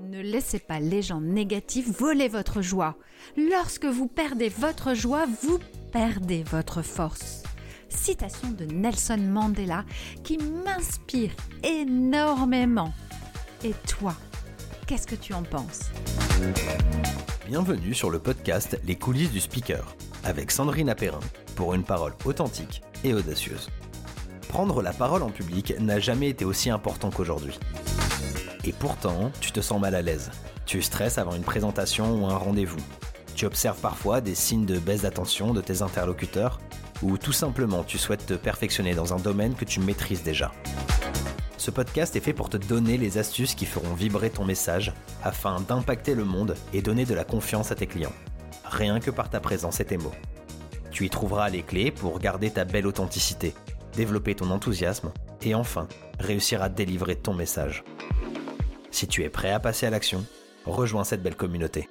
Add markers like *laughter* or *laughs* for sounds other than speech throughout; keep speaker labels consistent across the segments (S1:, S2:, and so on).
S1: Ne laissez pas les gens négatifs voler votre joie. Lorsque vous perdez votre joie, vous perdez votre force. Citation de Nelson Mandela qui m'inspire énormément. Et toi, qu'est-ce que tu en penses?
S2: Bienvenue sur le podcast Les coulisses du speaker avec Sandrine Apérin pour une parole authentique et audacieuse. Prendre la parole en public n'a jamais été aussi important qu'aujourd'hui. Et pourtant, tu te sens mal à l'aise. Tu stresses avant une présentation ou un rendez-vous. Tu observes parfois des signes de baisse d'attention de tes interlocuteurs ou tout simplement tu souhaites te perfectionner dans un domaine que tu maîtrises déjà. Ce podcast est fait pour te donner les astuces qui feront vibrer ton message afin d'impacter le monde et donner de la confiance à tes clients. Rien que par ta présence et tes mots. Tu y trouveras les clés pour garder ta belle authenticité, développer ton enthousiasme et enfin réussir à délivrer ton message. Si tu es prêt à passer à l'action, rejoins cette belle communauté.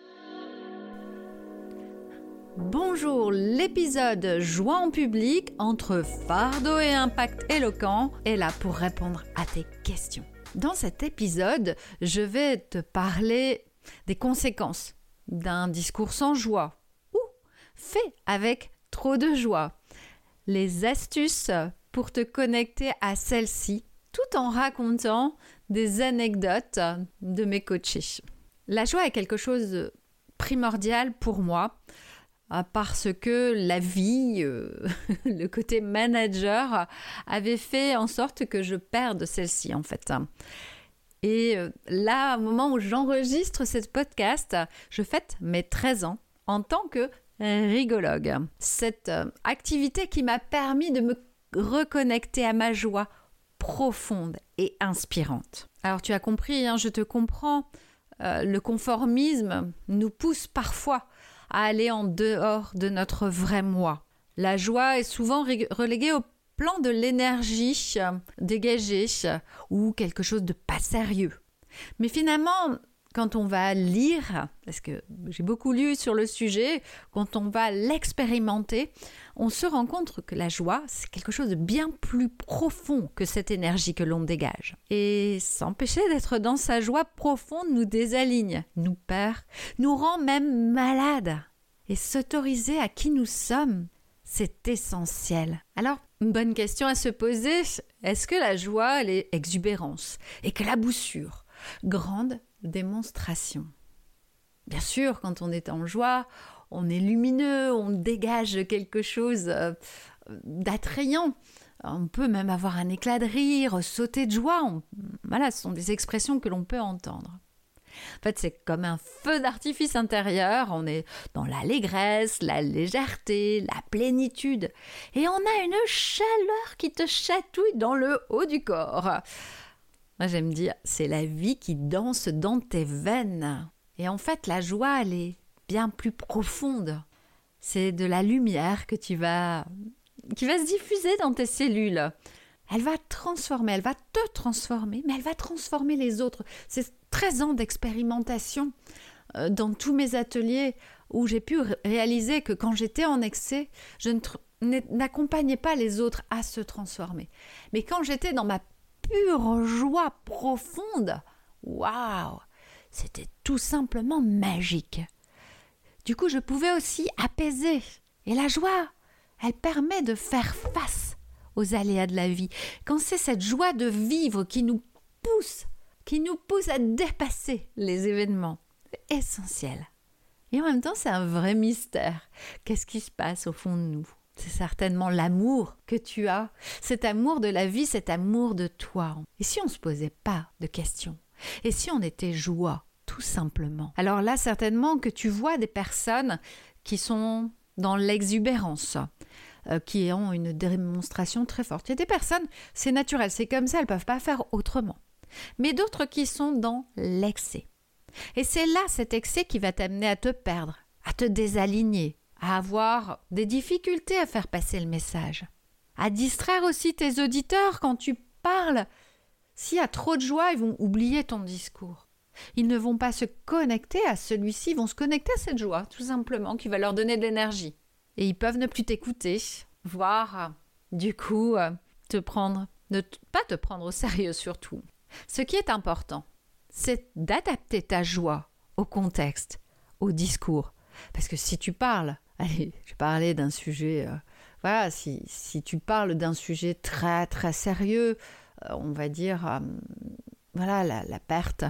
S1: Bonjour, l'épisode Joie en public entre fardeau et impact éloquent est là pour répondre à tes questions. Dans cet épisode, je vais te parler des conséquences d'un discours sans joie ou fait avec trop de joie. Les astuces pour te connecter à celle-ci tout en racontant des anecdotes de mes coachés. La joie est quelque chose de primordial pour moi euh, parce que la vie, euh, *laughs* le côté manager, avait fait en sorte que je perde celle-ci en fait. Et euh, là, au moment où j'enregistre ce podcast, je fête mes 13 ans en tant que rigologue. Cette activité qui m'a permis de me reconnecter à ma joie profonde et inspirante. Alors tu as compris, hein, je te comprends, euh, le conformisme nous pousse parfois à aller en dehors de notre vrai moi. La joie est souvent reléguée au plan de l'énergie euh, dégagée ou quelque chose de pas sérieux. Mais finalement, quand on va lire, parce que j'ai beaucoup lu sur le sujet, quand on va l'expérimenter, on se rend compte que la joie, c'est quelque chose de bien plus profond que cette énergie que l'on dégage. Et s'empêcher d'être dans sa joie profonde nous désaligne, nous perd, nous rend même malades. Et s'autoriser à qui nous sommes, c'est essentiel. Alors, une bonne question à se poser, est-ce que la joie, elle est exubérance? Et que la boussure, grande démonstration. Bien sûr, quand on est en joie, on est lumineux, on dégage quelque chose euh, d'attrayant. On peut même avoir un éclat de rire, sauter de joie. Voilà, ce sont des expressions que l'on peut entendre. En fait, c'est comme un feu d'artifice intérieur. On est dans l'allégresse, la légèreté, la plénitude. Et on a une chaleur qui te chatouille dans le haut du corps. Moi, j'aime dire, c'est la vie qui danse dans tes veines. Et en fait, la joie, elle est bien plus profonde. C'est de la lumière que tu vas qui va se diffuser dans tes cellules. Elle va transformer, elle va te transformer, mais elle va transformer les autres. C'est 13 ans d'expérimentation euh, dans tous mes ateliers où j'ai pu réaliser que quand j'étais en excès, je n'accompagnais pas les autres à se transformer. Mais quand j'étais dans ma pure joie profonde. Waouh C'était tout simplement magique. Du coup, je pouvais aussi apaiser. Et la joie, elle permet de faire face aux aléas de la vie. Quand c'est cette joie de vivre qui nous pousse, qui nous pousse à dépasser les événements, c'est essentiel. Et en même temps, c'est un vrai mystère. Qu'est-ce qui se passe au fond de nous? C'est certainement l'amour que tu as, cet amour de la vie, cet amour de toi. Et si on ne se posait pas de questions? Et si on était joie, tout simplement? Alors là, certainement que tu vois des personnes qui sont dans l'exubérance, euh, qui ont une démonstration très forte. Il y a des personnes, c'est naturel, c'est comme ça, elles ne peuvent pas faire autrement. Mais d'autres qui sont dans l'excès. Et c'est là cet excès qui va t'amener à te perdre, à te désaligner, à avoir des difficultés à faire passer le message, à distraire aussi tes auditeurs quand tu parles. S'il y a trop de joie, ils vont oublier ton discours. Ils ne vont pas se connecter à celui-ci, ils vont se connecter à cette joie, tout simplement, qui va leur donner de l'énergie. Et ils peuvent ne plus t'écouter, voire, du coup, euh, te prendre, ne pas te prendre au sérieux surtout. Ce qui est important, c'est d'adapter ta joie au contexte, au discours. Parce que si tu parles, allez, je parlais d'un sujet, euh, voilà, si, tu parles d'un sujet très très sérieux, euh, on va dire, euh, voilà, la, la perte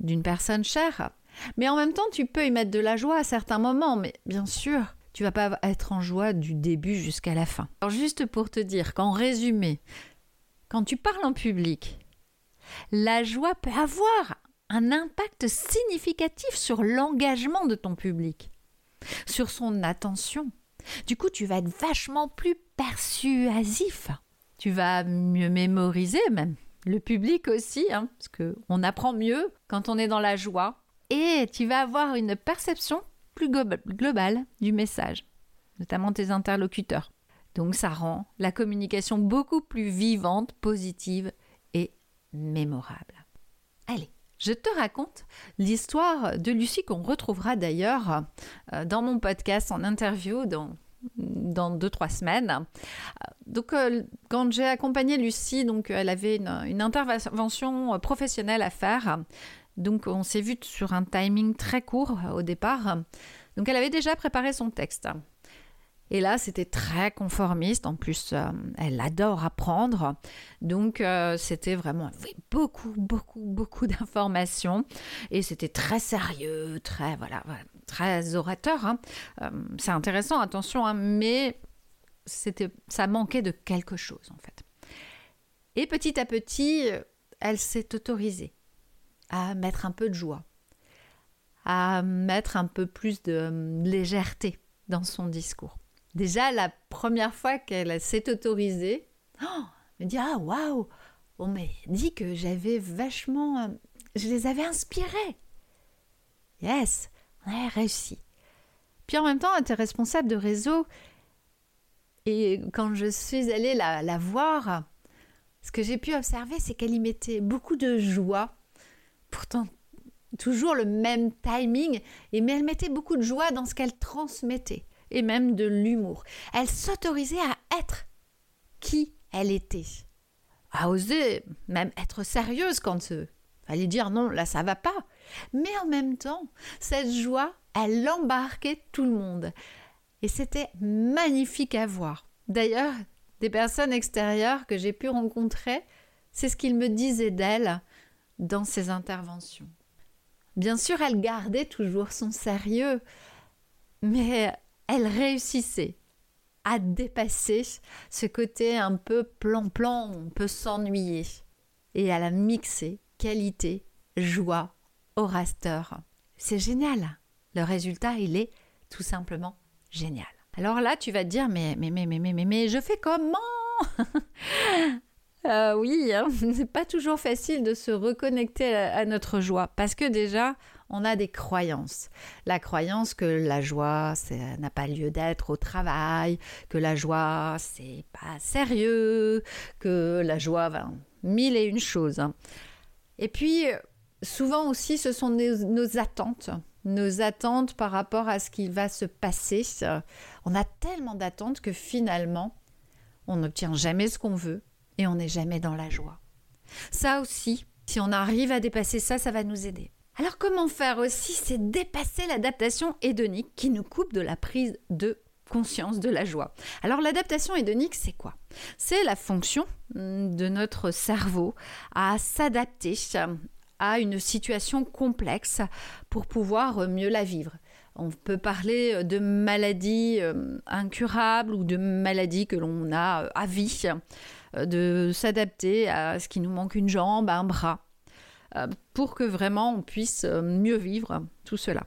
S1: d'une personne chère. Mais en même temps, tu peux y mettre de la joie à certains moments, mais bien sûr, tu vas pas être en joie du début jusqu'à la fin. Alors juste pour te dire qu'en résumé, quand tu parles en public, la joie peut avoir un impact significatif sur l'engagement de ton public, sur son attention. Du coup, tu vas être vachement plus persuasif. Tu vas mieux mémoriser même. Le public aussi, hein, parce qu'on apprend mieux quand on est dans la joie. Et tu vas avoir une perception plus globale du message, notamment tes interlocuteurs. Donc ça rend la communication beaucoup plus vivante, positive et mémorable. Allez, je te raconte l'histoire de Lucie qu'on retrouvera d'ailleurs euh, dans mon podcast en interview dans dans deux trois semaines. Donc euh, quand j'ai accompagné Lucie, donc elle avait une, intervention professionnelle à faire. Donc on s'est vu sur un timing très court au départ. Donc elle avait déjà préparé son texte. Et là, c'était très conformiste. En plus, euh, elle adore apprendre. Donc, euh, c'était vraiment beaucoup, beaucoup, beaucoup *laughs* d'informations. Et c'était très sérieux, très, voilà, très orateur. Hein. Euh, c'est intéressant, attention, hein, mais ça manquait de quelque chose, en fait. Et petit à petit, elle s'est autorisée à mettre un peu de joie, à mettre un peu plus de légèreté dans son discours. Déjà, la première fois qu'elle s'est autorisée, oh, elle me dit Ah, waouh On m'a dit que j'avais vachement. Euh, je les avais inspirés. Yes, on a réussi. Puis en même temps, elle était responsable de réseau. Et quand je suis allée la, la voir, ce que j'ai pu observer, c'est qu'elle y mettait beaucoup de joie. Pourtant, toujours le même timing, et mais elle mettait beaucoup de joie dans ce qu'elle transmettait et même de l'humour. Elle s'autorisait à être qui elle était, à oser même être sérieuse quand il fallait dire non, là ça va pas. Mais en même temps, cette joie, elle embarquait tout le monde. Et c'était magnifique à voir. D'ailleurs, des personnes extérieures que j'ai pu rencontrer, c'est ce qu'ils me disaient d'elle dans ses interventions. Bien sûr, elle gardait toujours son sérieux, mais elle réussissait à dépasser ce côté un peu plan-plan, on peut s'ennuyer, et à la mixer qualité, joie, raster. C'est génial. Le résultat, il est tout simplement génial. Alors là, tu vas te dire, mais, mais, mais, mais, mais, mais, mais je fais comment? *laughs* Euh, Oui, hein, *laughs* c'est pas toujours facile de se reconnecter à notre joie, parce que déjà, on a des croyances. La croyance que la joie, n'a pas lieu d'être au travail, que la joie, c'est pas sérieux, que la joie, va mille et une choses. Et puis, souvent aussi, ce sont nos, attentes nos attentes par rapport à ce qui va se passer. On a tellement d'attentes que finalement, on n'obtient jamais ce qu'on veut et on n'est jamais dans la joie. Ça aussi, si on arrive à dépasser ça, ça va nous aider. Alors comment faire aussi C'est dépasser l'adaptation hédonique qui nous coupe de la prise de conscience de la joie. Alors l'adaptation hédonique, c'est quoi? C'est la fonction mm, de notre cerveau à s'adapter à une situation complexe pour pouvoir mieux la vivre. On peut parler de maladies euh, incurables ou de maladies que l'on a euh, à vie, euh, de s'adapter à ce qui nous manque une jambe, un bras. Euh, pour que vraiment on puisse euh, mieux vivre tout cela.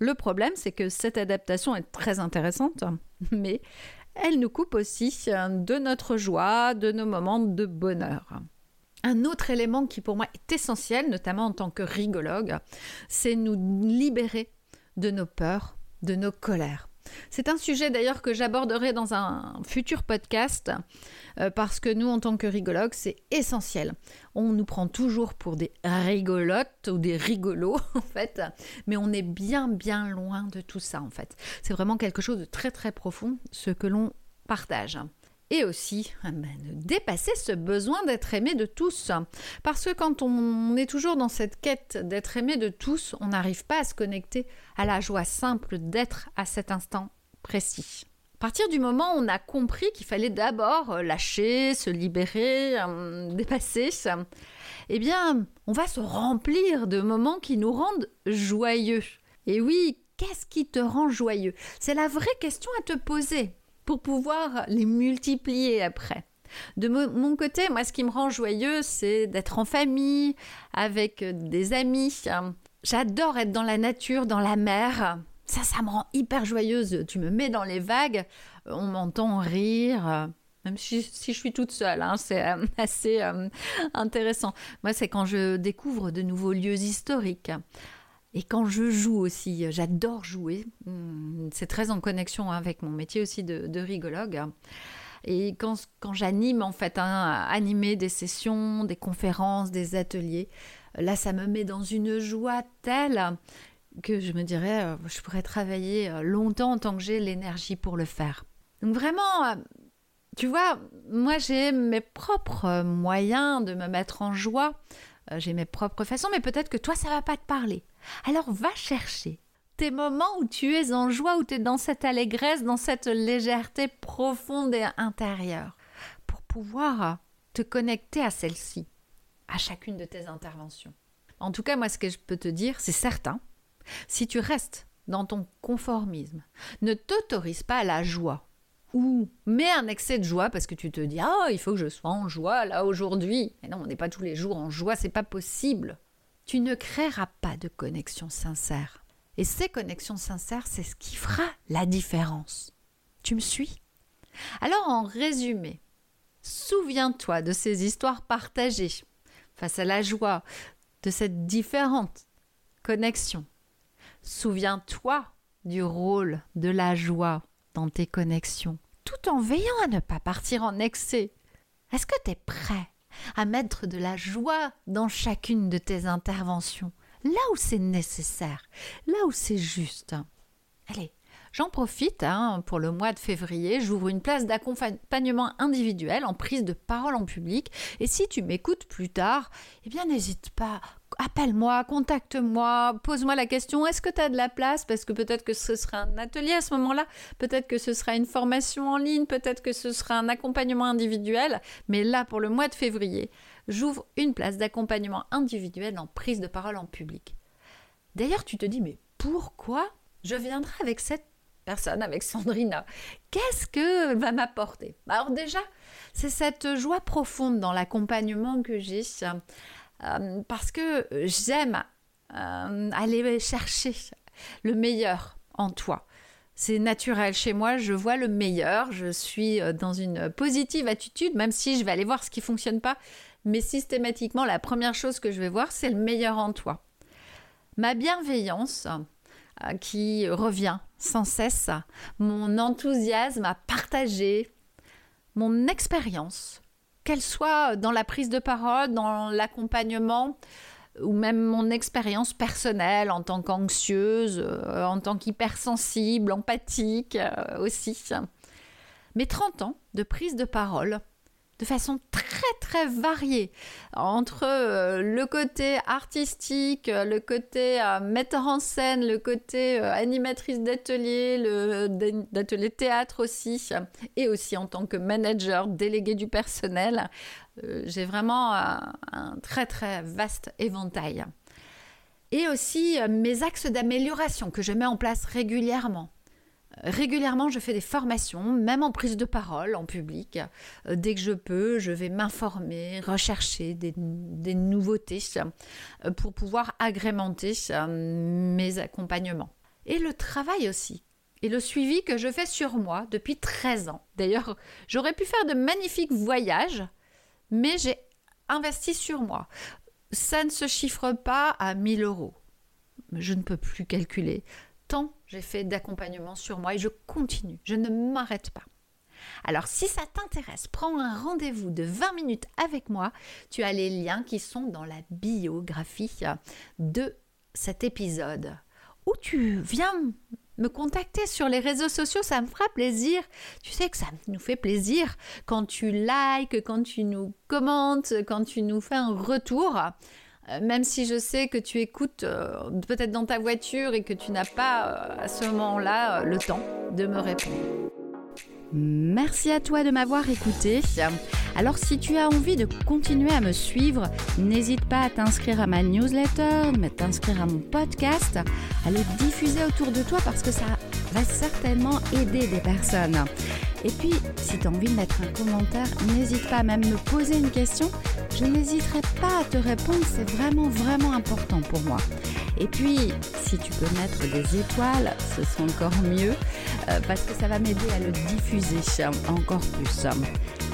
S1: Le problème, c'est que cette adaptation est très intéressante, *laughs* mais elle nous coupe aussi euh, de notre joie, de nos moments de bonheur. Un autre élément qui pour moi est essentiel, notamment en tant que rigologue, c'est nous libérer de nos peurs, de nos colères. C'est un sujet d'ailleurs que j'aborderai dans un futur podcast euh, parce que nous, en tant que rigologues, c'est essentiel. On nous prend toujours pour des rigolotes ou des rigolos *laughs* en fait, mais on est bien bien loin de tout ça en fait. C'est vraiment quelque chose de très très profond ce que l'on partage. Et aussi ah ben, dépasser ce besoin d'être aimé de tous. Parce que quand on est toujours dans cette quête d'être aimé de tous, on n'arrive pas à se connecter à la joie simple d'être à cet instant précis. À partir du moment où on a compris qu'il fallait d'abord lâcher, se libérer, euh, dépasser, eh bien, on va se remplir de moments qui nous rendent joyeux. Et oui, qu'est-ce qui te rend joyeux? C'est la vraie question à te poser pour pouvoir les multiplier après. De mon côté, moi, ce qui me rend joyeux, c'est d'être en famille, avec des amis. J'adore être dans la nature, dans la mer. Ça, ça me rend hyper joyeuse. Tu me mets dans les vagues, on m'entend rire. Même si, je suis toute seule, hein, c'est euh, *laughs* assez euh, intéressant. Moi, c'est quand je découvre de nouveaux lieux historiques. Et quand je joue aussi, j'adore jouer. Hmm, c'est très en connexion avec mon métier aussi de, rigologue. Et quand, quand j'anime, en fait, hein, animer des sessions, des conférences, des ateliers, là, ça me met dans une joie telle que je me dirais, euh, je pourrais travailler euh, longtemps tant que j'ai l'énergie pour le faire. Donc vraiment, euh, tu vois, moi j'ai mes propres moyens de me mettre en joie. J'ai mes propres façons, mais peut-être que toi, ça va pas te parler. Alors va chercher tes moments où tu es en joie, où tu es dans cette allégresse, dans cette légèreté profonde et intérieure, pour pouvoir te connecter à celle-ci, à chacune de tes interventions. En tout cas, moi, ce que je peux te dire, c'est certain, si tu restes dans ton conformisme, ne t'autorise pas à la joie, ou mets un excès de joie parce que tu te dis ah il faut que je sois en joie là aujourd'hui. Mais non, on n'est pas tous les jours en joie, c'est pas possible. Tu ne créeras pas de connexion sincère. Et ces connexions sincères, c'est ce qui fera la différence. Tu me suis? Alors en résumé, souviens-toi de ces histoires partagées face à la joie de cette différente connexion. Souviens-toi du rôle de la joie dans tes connexions, tout en veillant à ne pas partir en excès. Est-ce que tu es prêt? À mettre de la joie dans chacune de tes interventions, là où c'est nécessaire, là où c'est juste Allez, J'en profite hein, pour le mois de février, j'ouvre une place d'accompagnement individuel en prise de parole en public. Et si tu m'écoutes plus tard, eh bien n'hésite pas, appelle-moi, contacte-moi, pose-moi la question, est-ce que tu as de la place? Parce que peut-être que ce sera un atelier à ce moment-là, peut-être que ce sera une formation en ligne, peut-être que ce sera un accompagnement individuel. Mais là, pour le mois de février, j'ouvre une place d'accompagnement individuel en prise de parole en public. D'ailleurs, tu te dis, mais pourquoi je viendrai avec cette personne, avec Sandrina? Qu'est-ce que va m'apporter? Alors déjà, c'est cette joie profonde dans l'accompagnement que j'ai, euh, parce que j'aime euh, aller chercher le meilleur en toi. C'est naturel chez moi, je vois le meilleur, je suis euh, dans une positive attitude, même si je vais aller voir ce qui fonctionne pas, mais systématiquement, la première chose que je vais voir, c'est le meilleur en toi. Ma bienveillance, qui revient sans cesse, mon enthousiasme à partager mon expérience, qu'elle soit dans la prise de parole, dans l'accompagnement, ou même mon expérience personnelle en tant qu'anxieuse, euh, en tant qu'hypersensible, empathique euh, aussi. Mes 30 ans de prise de parole de façon très très variée entre euh, le côté artistique, le côté euh, metteur en scène, le côté euh, animatrice d'atelier, d'atelier théâtre aussi, et aussi en tant que manager délégué du personnel. J'ai vraiment un très très vaste éventail. Et aussi mes axes d'amélioration que je mets en place régulièrement Régulièrement, je fais des formations, même en prise de parole, en public. Euh, dès que je peux, je vais m'informer, rechercher des, nouveautés euh, pour pouvoir agrémenter euh, mes accompagnements. Et le travail aussi. Et le suivi que je fais sur moi depuis 13 ans. D'ailleurs, j'aurais pu faire de magnifiques voyages, mais j'ai investi sur moi. Ça ne se chiffre pas à 1000 euros. Je ne peux plus calculer j'ai fait d'accompagnement sur moi et je continue, je ne m'arrête pas. Alors si ça t'intéresse, prends un rendez-vous de 20 minutes avec moi. Tu as les liens qui sont dans la biographie de cet épisode où tu viens
S3: me contacter sur les réseaux sociaux, ça me fera plaisir. Tu sais que ça nous fait plaisir quand tu likes, quand tu nous commentes, quand tu nous fais un retour. Euh, même si je sais que tu écoutes euh, peut-être dans ta voiture et que tu n'as pas euh, à ce moment-là le temps de me répondre.
S1: Merci à toi de m'avoir écouté. Alors si tu as envie de continuer à me suivre, n'hésite pas à t'inscrire à ma newsletter, à t'inscrire à mon podcast, à le diffuser autour de toi parce que ça va certainement aider des personnes. Et puis, si tu as envie de mettre un commentaire, n'hésite pas à même me poser une question. Je n'hésiterai pas à te répondre, c'est vraiment, vraiment important pour moi. Et puis, si tu peux mettre des étoiles, ce sera encore mieux, euh, parce que ça va m'aider à le diffuser encore plus.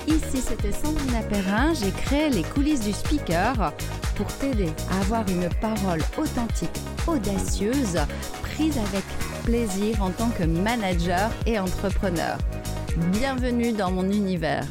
S1: Ici, c'était Sandrine Perrin. J'ai créé les coulisses du speaker pour t'aider à avoir une parole authentique, audacieuse, prise avec plaisir en tant que manager et entrepreneur. Bienvenue dans mon univers.